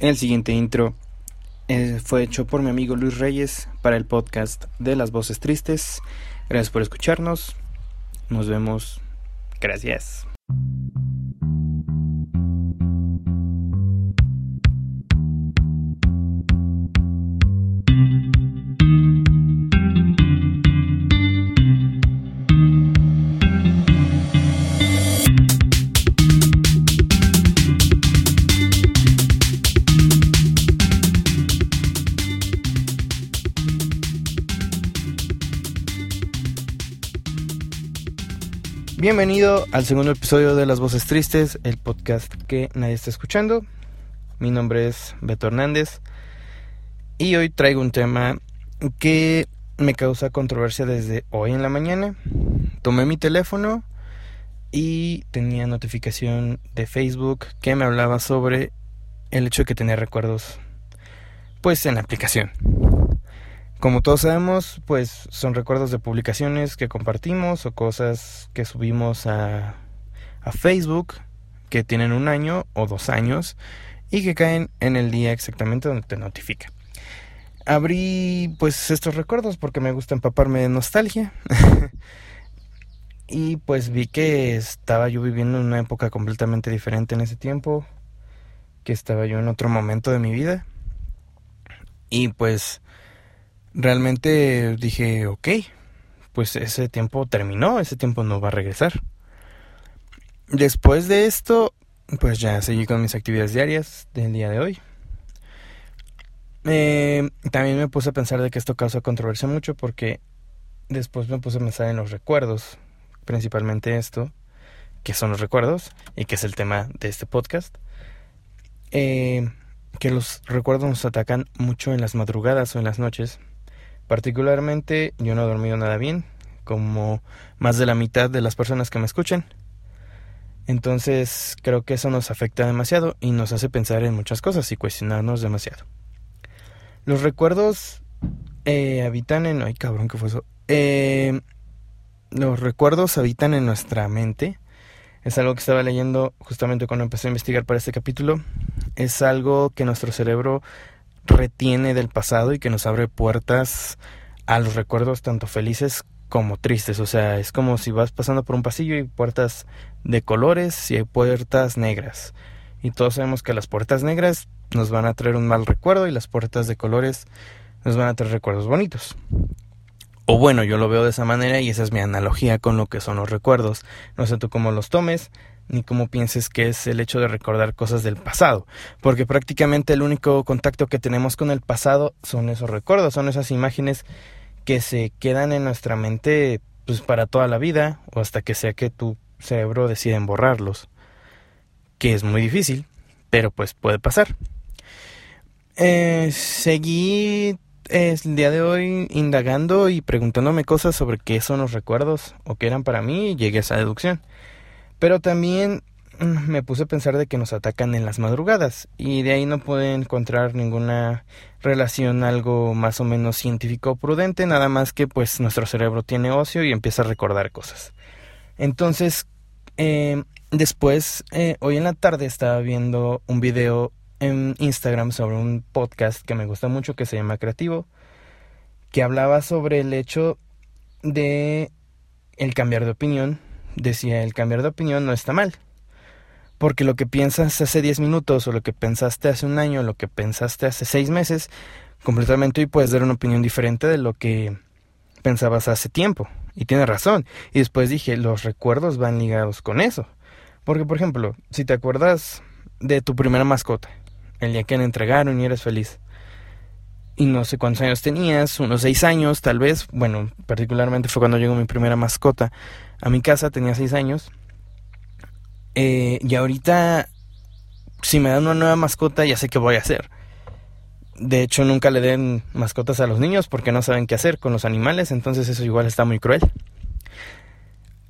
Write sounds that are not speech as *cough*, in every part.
El siguiente intro eh, fue hecho por mi amigo Luis Reyes para el podcast de las voces tristes. Gracias por escucharnos. Nos vemos. Gracias. Bienvenido al segundo episodio de Las Voces Tristes, el podcast que nadie está escuchando. Mi nombre es Beto Hernández y hoy traigo un tema que me causa controversia desde hoy en la mañana. Tomé mi teléfono y tenía notificación de Facebook que me hablaba sobre el hecho de que tenía recuerdos pues en la aplicación. Como todos sabemos, pues son recuerdos de publicaciones que compartimos o cosas que subimos a, a Facebook que tienen un año o dos años y que caen en el día exactamente donde te notifica. Abrí pues estos recuerdos porque me gusta empaparme de nostalgia. *laughs* y pues vi que estaba yo viviendo en una época completamente diferente en ese tiempo, que estaba yo en otro momento de mi vida. Y pues realmente dije, ok, pues ese tiempo terminó, ese tiempo no va a regresar. Después de esto, pues ya seguí con mis actividades diarias del día de hoy. Eh, también me puse a pensar de que esto causa controversia mucho porque después me puse a pensar en los recuerdos, principalmente esto, que son los recuerdos y que es el tema de este podcast. Eh, que los recuerdos nos atacan mucho en las madrugadas o en las noches Particularmente yo no he dormido nada bien, como más de la mitad de las personas que me escuchan. Entonces creo que eso nos afecta demasiado y nos hace pensar en muchas cosas y cuestionarnos demasiado. Los recuerdos eh, habitan en... Ay cabrón, ¿qué fue eso? Eh, los recuerdos habitan en nuestra mente. Es algo que estaba leyendo justamente cuando empecé a investigar para este capítulo. Es algo que nuestro cerebro retiene del pasado y que nos abre puertas a los recuerdos tanto felices como tristes. O sea, es como si vas pasando por un pasillo y puertas de colores y hay puertas negras. Y todos sabemos que las puertas negras nos van a traer un mal recuerdo y las puertas de colores nos van a traer recuerdos bonitos. O bueno, yo lo veo de esa manera y esa es mi analogía con lo que son los recuerdos. No sé tú cómo los tomes, ni cómo pienses que es el hecho de recordar cosas del pasado, porque prácticamente el único contacto que tenemos con el pasado son esos recuerdos, son esas imágenes que se quedan en nuestra mente pues para toda la vida o hasta que sea que tu cerebro decida borrarlos, que es muy difícil, pero pues puede pasar. Eh, seguí el día de hoy indagando y preguntándome cosas sobre qué son los recuerdos o qué eran para mí y llegué a esa deducción. Pero también mm, me puse a pensar de que nos atacan en las madrugadas y de ahí no pude encontrar ninguna relación algo más o menos científico o prudente, nada más que pues nuestro cerebro tiene ocio y empieza a recordar cosas. Entonces, eh, después, eh, hoy en la tarde estaba viendo un video en Instagram sobre un podcast que me gusta mucho que se llama Creativo, que hablaba sobre el hecho de el cambiar de opinión decía, el cambiar de opinión no está mal. Porque lo que piensas hace 10 minutos o lo que pensaste hace un año o lo que pensaste hace 6 meses, completamente hoy puedes dar una opinión diferente de lo que pensabas hace tiempo. Y tiene razón. Y después dije, los recuerdos van ligados con eso. Porque, por ejemplo, si te acuerdas de tu primera mascota, el día que la entregaron y eres feliz, y no sé cuántos años tenías, unos seis años tal vez, bueno, particularmente fue cuando llegó mi primera mascota a mi casa, tenía seis años, eh, y ahorita, si me dan una nueva mascota, ya sé qué voy a hacer. De hecho, nunca le den mascotas a los niños porque no saben qué hacer con los animales, entonces eso igual está muy cruel.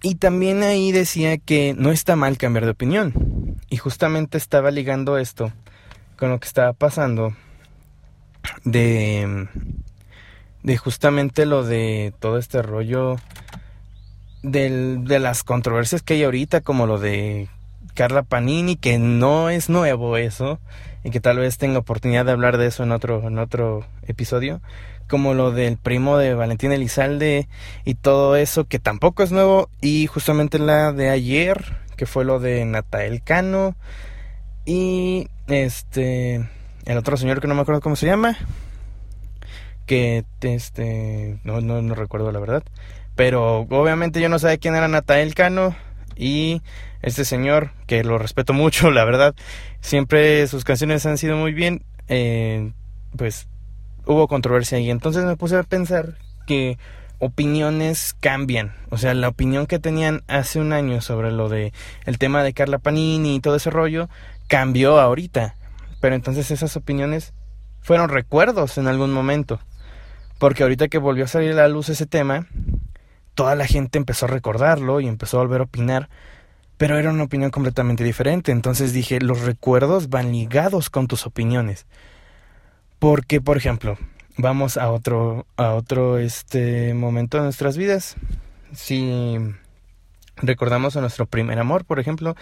Y también ahí decía que no está mal cambiar de opinión. Y justamente estaba ligando esto con lo que estaba pasando de, de justamente lo de todo este rollo del, de las controversias que hay ahorita, como lo de Carla Panini, que no es nuevo eso, y que tal vez tenga oportunidad de hablar de eso en otro, en otro episodio, como lo del primo de Valentín Elizalde y todo eso, que tampoco es nuevo, y justamente la de ayer, que fue lo de Natael Cano, y este, el otro señor que no me acuerdo cómo se llama, que este, no, no, no recuerdo la verdad, pero obviamente yo no sabía quién era Natael Cano, y este señor, que lo respeto mucho, *laughs* la verdad, siempre sus canciones han sido muy bien, eh, pues hubo controversia y entonces me puse a pensar que opiniones cambian, o sea, la opinión que tenían hace un año sobre lo de el tema de Carla Panini y todo ese rollo cambió ahorita, pero entonces esas opiniones fueron recuerdos en algún momento, porque ahorita que volvió a salir a la luz ese tema, toda la gente empezó a recordarlo y empezó a volver a opinar, pero era una opinión completamente diferente. Entonces dije, los recuerdos van ligados con tus opiniones. Porque, por ejemplo, vamos a otro, a otro este momento de nuestras vidas. Si recordamos a nuestro primer amor, por ejemplo,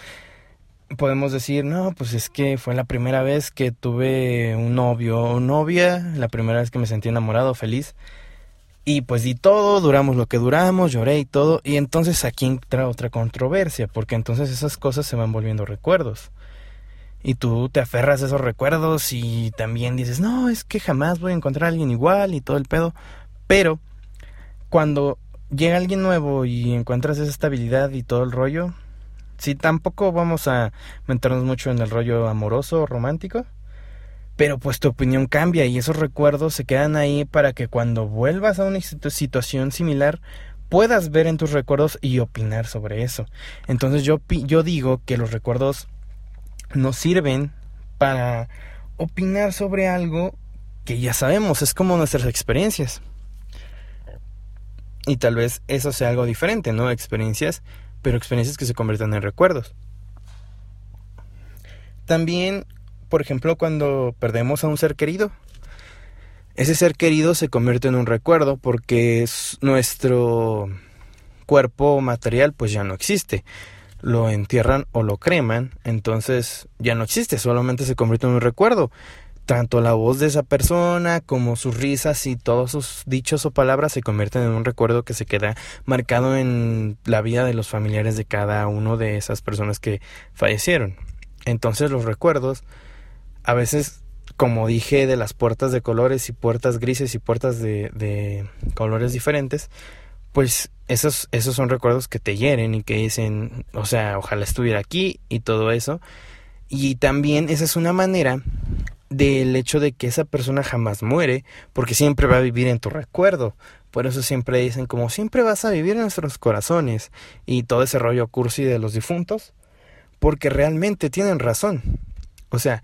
podemos decir, no, pues es que fue la primera vez que tuve un novio o novia, la primera vez que me sentí enamorado, feliz. Y pues di todo, duramos lo que duramos, lloré y todo. Y entonces aquí entra otra controversia, porque entonces esas cosas se van volviendo recuerdos. Y tú te aferras a esos recuerdos y también dices, no, es que jamás voy a encontrar a alguien igual y todo el pedo. Pero cuando llega alguien nuevo y encuentras esa estabilidad y todo el rollo, si tampoco vamos a meternos mucho en el rollo amoroso o romántico, pero pues tu opinión cambia y esos recuerdos se quedan ahí para que cuando vuelvas a una situación similar puedas ver en tus recuerdos y opinar sobre eso. Entonces yo, yo digo que los recuerdos nos sirven para opinar sobre algo que ya sabemos, es como nuestras experiencias. Y tal vez eso sea algo diferente, ¿no? Experiencias, pero experiencias que se convierten en recuerdos. También por ejemplo, cuando perdemos a un ser querido. Ese ser querido se convierte en un recuerdo porque nuestro cuerpo material pues ya no existe. Lo entierran o lo creman, entonces ya no existe, solamente se convierte en un recuerdo. Tanto la voz de esa persona como sus risas y todos sus dichos o palabras se convierten en un recuerdo que se queda marcado en la vida de los familiares de cada uno de esas personas que fallecieron. Entonces los recuerdos a veces, como dije, de las puertas de colores y puertas grises y puertas de, colores diferentes, pues esos, esos son recuerdos que te hieren y que dicen, o sea, ojalá estuviera aquí y todo eso. Y también esa es una manera del hecho de que esa persona jamás muere, porque siempre va a vivir en tu recuerdo. Por eso siempre dicen como siempre vas a vivir en nuestros corazones y todo ese rollo cursi de los difuntos, porque realmente tienen razón. O sea,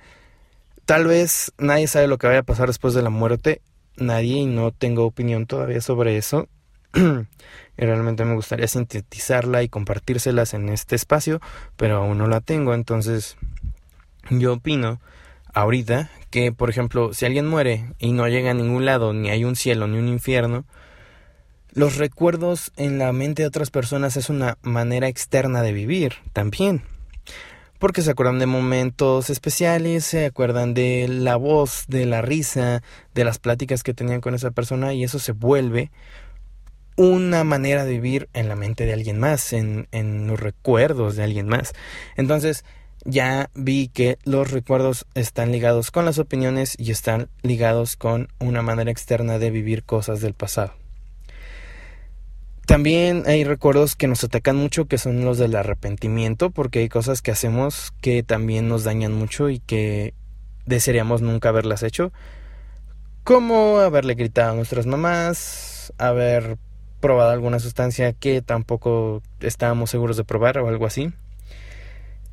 Tal vez nadie sabe lo que vaya a pasar después de la muerte, nadie y no tengo opinión todavía sobre eso. *clears throat* y realmente me gustaría sintetizarla y compartírselas en este espacio, pero aún no la tengo, entonces yo opino ahorita que, por ejemplo, si alguien muere y no llega a ningún lado, ni hay un cielo ni un infierno, los recuerdos en la mente de otras personas es una manera externa de vivir también porque se acuerdan de momentos especiales, se acuerdan de la voz, de la risa, de las pláticas que tenían con esa persona y eso se vuelve una manera de vivir en la mente de alguien más, en, en los recuerdos de alguien más. Entonces, ya vi que los recuerdos están ligados con las opiniones y están ligados con una manera externa de vivir cosas del pasado. También hay recuerdos que nos atacan mucho, que son los del arrepentimiento, porque hay cosas que hacemos que también nos dañan mucho y que desearíamos nunca haberlas hecho. Como haberle gritado a nuestras mamás, haber probado alguna sustancia que tampoco estábamos seguros de probar o algo así.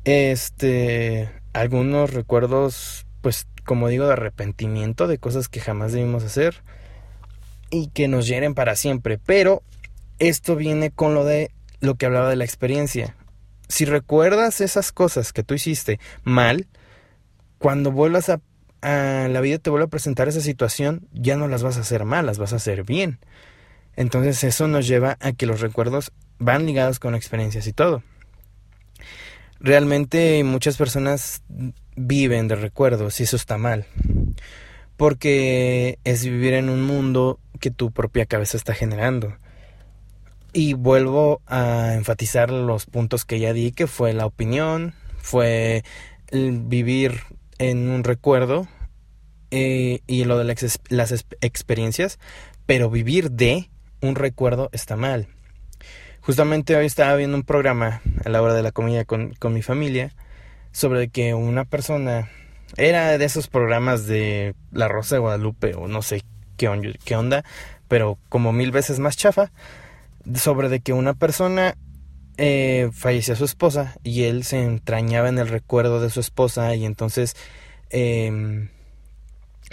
Este, algunos recuerdos, pues como digo, de arrepentimiento, de cosas que jamás debimos hacer y que nos hieren para siempre, pero esto viene con lo de lo que hablaba de la experiencia. Si recuerdas esas cosas que tú hiciste mal, cuando vuelvas a, a la vida te vuelve a presentar esa situación, ya no las vas a hacer mal, las vas a hacer bien. Entonces eso nos lleva a que los recuerdos van ligados con experiencias y todo. Realmente muchas personas viven de recuerdos y eso está mal. Porque es vivir en un mundo que tu propia cabeza está generando. Y vuelvo a enfatizar los puntos que ya di, que fue la opinión, fue vivir en un recuerdo eh, y lo de las, experiencias, pero vivir de un recuerdo está mal. Justamente hoy estaba viendo un programa a la hora de la comida con, con mi familia sobre que una persona era de esos programas de La Rosa de Guadalupe o no sé qué, qué onda, pero como mil veces más chafa, sobre de que una persona eh, falleció su esposa y él se entrañaba en el recuerdo de su esposa y entonces em,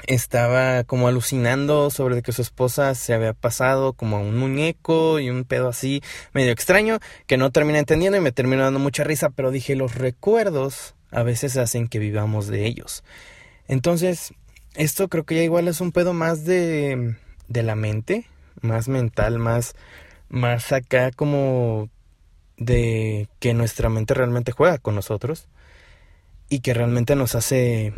estaba como alucinando sobre que su esposa se había pasado como un muñeco y un pedo así medio extraño que no termina entendiendo y me terminó dando mucha risa, pero dije los recuerdos a veces hacen que vivamos de ellos. Entonces, esto creo que ya igual es un pedo más de, de la mente, más mental, más, más acá como de que nuestra mente realmente juega con nosotros y que realmente nos hace,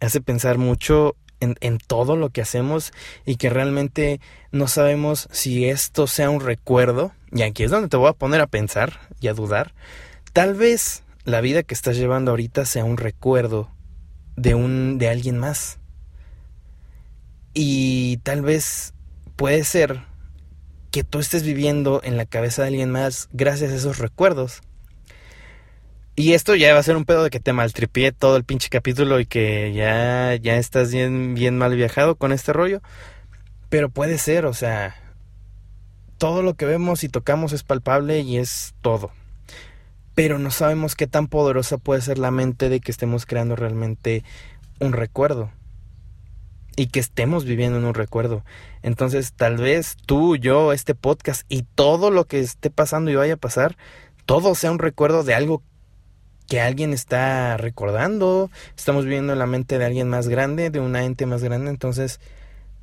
hace pensar mucho en, todo lo que hacemos y que realmente no sabemos si esto sea un recuerdo, y aquí es donde te voy a poner a pensar y a dudar, tal vez la vida que estás llevando ahorita sea un recuerdo de un de alguien más. Y tal vez puede ser que tú estés viviendo en la cabeza de alguien más gracias a esos recuerdos. Y esto ya va a ser un pedo de que te maltripié todo el pinche capítulo y que ya, ya estás bien, bien mal viajado con este rollo. Pero puede ser, o sea, todo lo que vemos y tocamos es palpable y es todo. Pero no sabemos qué tan poderosa puede ser la mente de que estemos creando realmente un recuerdo y que estemos viviendo en un recuerdo. Entonces, tal vez tú, yo, este podcast y todo lo que esté pasando y vaya a pasar, todo sea un recuerdo de algo que alguien está recordando. Estamos viviendo en la mente de alguien más grande, de una ente más grande. Entonces,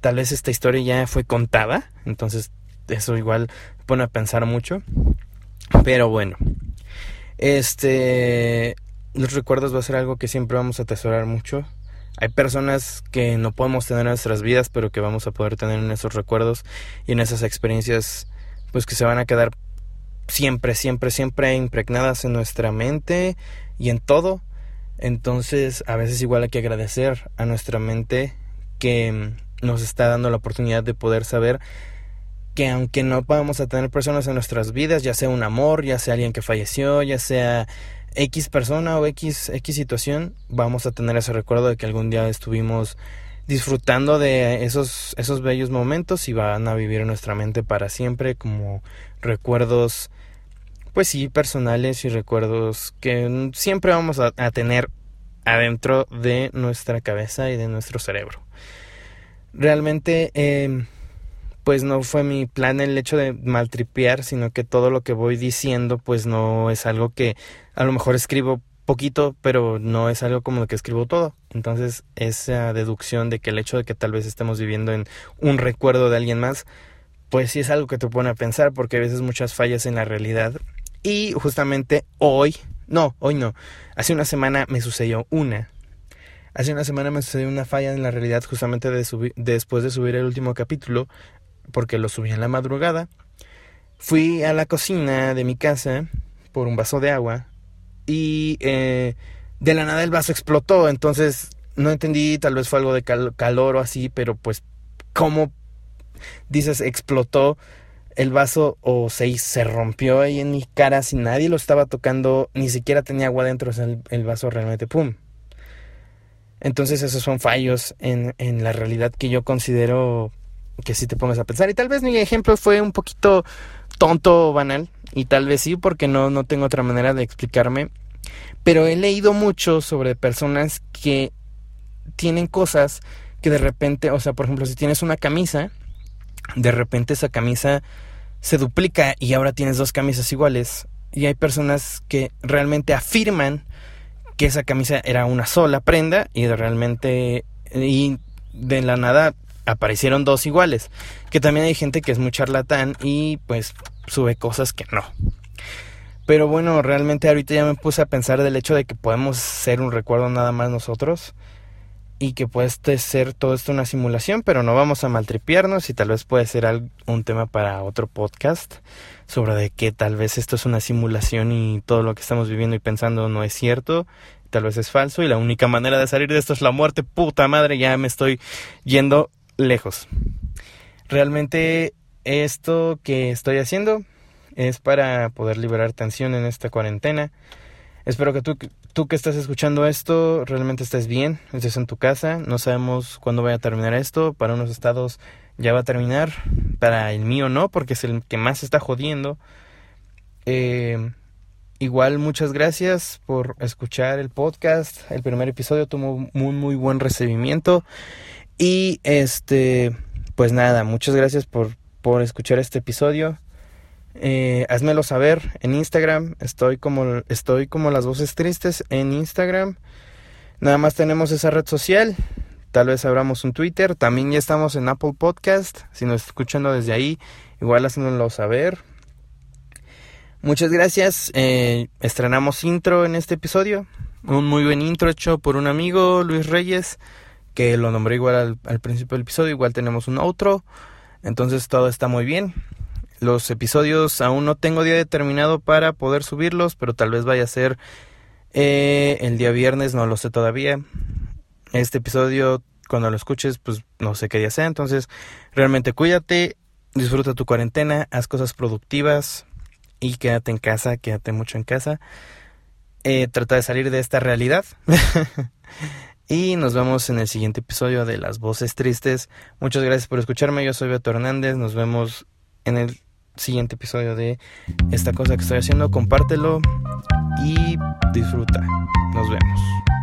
tal vez esta historia ya fue contada. Entonces, eso igual pone a pensar mucho. Pero bueno, este, los recuerdos va a ser algo que siempre vamos a atesorar mucho hay personas que no podemos tener en nuestras vidas, pero que vamos a poder tener en esos recuerdos y en esas experiencias, pues que se van a quedar siempre, siempre, siempre impregnadas en nuestra mente y en todo. Entonces, a veces igual hay que agradecer a nuestra mente que nos está dando la oportunidad de poder saber que aunque no podamos tener personas en nuestras vidas, ya sea un amor, ya sea alguien que falleció, ya sea X persona o X, X situación, vamos a tener ese recuerdo de que algún día estuvimos disfrutando de esos, esos bellos momentos y van a vivir en nuestra mente para siempre como recuerdos, pues sí, personales y recuerdos que siempre vamos a, tener adentro de nuestra cabeza y de nuestro cerebro. Realmente, em, pues no fue mi plan el hecho de maltripear, sino que todo lo que voy diciendo, pues no es algo que a lo mejor escribo poquito, pero no es algo como lo que escribo todo. Entonces, esa deducción de que el hecho de que tal vez estemos viviendo en un recuerdo de alguien más, pues sí es algo que te pone a pensar, porque a veces muchas fallas en la realidad. Y justamente hoy, no, hoy no, hace una semana me sucedió una. Hace una semana me sucedió una falla en la realidad justamente de después de subir el último capítulo, porque lo subí en la madrugada. Fui a la cocina de mi casa por un vaso de agua y eh, de la nada el vaso explotó, entonces no entendí, tal vez fue algo de calor o así, pero pues cómo dices explotó el vaso o se, se rompió ahí en mi cara si nadie lo estaba tocando, ni siquiera tenía agua dentro, o sea, el, vaso realmente pum. Entonces esos son fallos en, la realidad que yo considero que si te pongas a pensar. Y tal vez mi ejemplo fue un poquito tonto o banal, y tal vez sí, porque no, no tengo otra manera de explicarme. Pero he leído mucho sobre personas que tienen cosas que de repente, o sea, por ejemplo, si tienes una camisa, de repente esa camisa se duplica y ahora tienes dos camisas iguales. Y hay personas que realmente afirman que esa camisa era una sola prenda y de realmente y de la nada aparecieron dos iguales. Que también hay gente que es muy charlatán y pues sube cosas que no. Pero bueno, realmente ahorita ya me puse a pensar del hecho de que podemos ser un recuerdo nada más nosotros y que puede ser todo esto una simulación, pero no vamos a maltripiarnos y tal vez puede ser un tema para otro podcast sobre de que tal vez esto es una simulación y todo lo que estamos viviendo y pensando no es cierto, tal vez es falso y la única manera de salir de esto es la muerte, puta madre, ya me estoy yendo lejos. Realmente esto que estoy haciendo es para poder liberar tensión en esta cuarentena. Espero que tú, tú que estás escuchando esto realmente estés bien, estés en tu casa. No sabemos cuándo vaya a terminar esto. Para unos estados ya va a terminar, para el mío no, porque es el que más está jodiendo. Eh, igual muchas gracias por escuchar el podcast. El primer episodio tuvo muy muy buen recibimiento. Y este, pues nada, muchas gracias por, por escuchar este episodio. Eh, házmelo saber en Instagram. Estoy como, estoy como las voces tristes en Instagram. Nada más tenemos esa red social. Tal vez abramos un Twitter. También ya estamos en Apple Podcast. Si nos escuchando desde ahí, igual házmelo saber. Muchas gracias. Eh, estrenamos intro en este episodio. Un muy buen intro hecho por un amigo, Luis Reyes, que lo nombré igual al, al principio del episodio. Igual tenemos un outro. Entonces todo está muy bien. Los episodios aún no tengo día determinado para poder subirlos, pero tal vez vaya a ser eh, el día viernes, no lo sé todavía. Este episodio, cuando lo escuches, pues no sé qué día sea. Entonces, realmente cuídate, disfruta tu cuarentena, haz cosas productivas y quédate en casa, quédate mucho en casa. Eh, trata de salir de esta realidad. *laughs* y nos vemos en el siguiente episodio de Las Voces Tristes. Muchas gracias por escucharme. Yo soy Beto Hernández. Nos vemos en el siguiente episodio de esta cosa que estoy haciendo. Compártelo y disfruta. Nos vemos.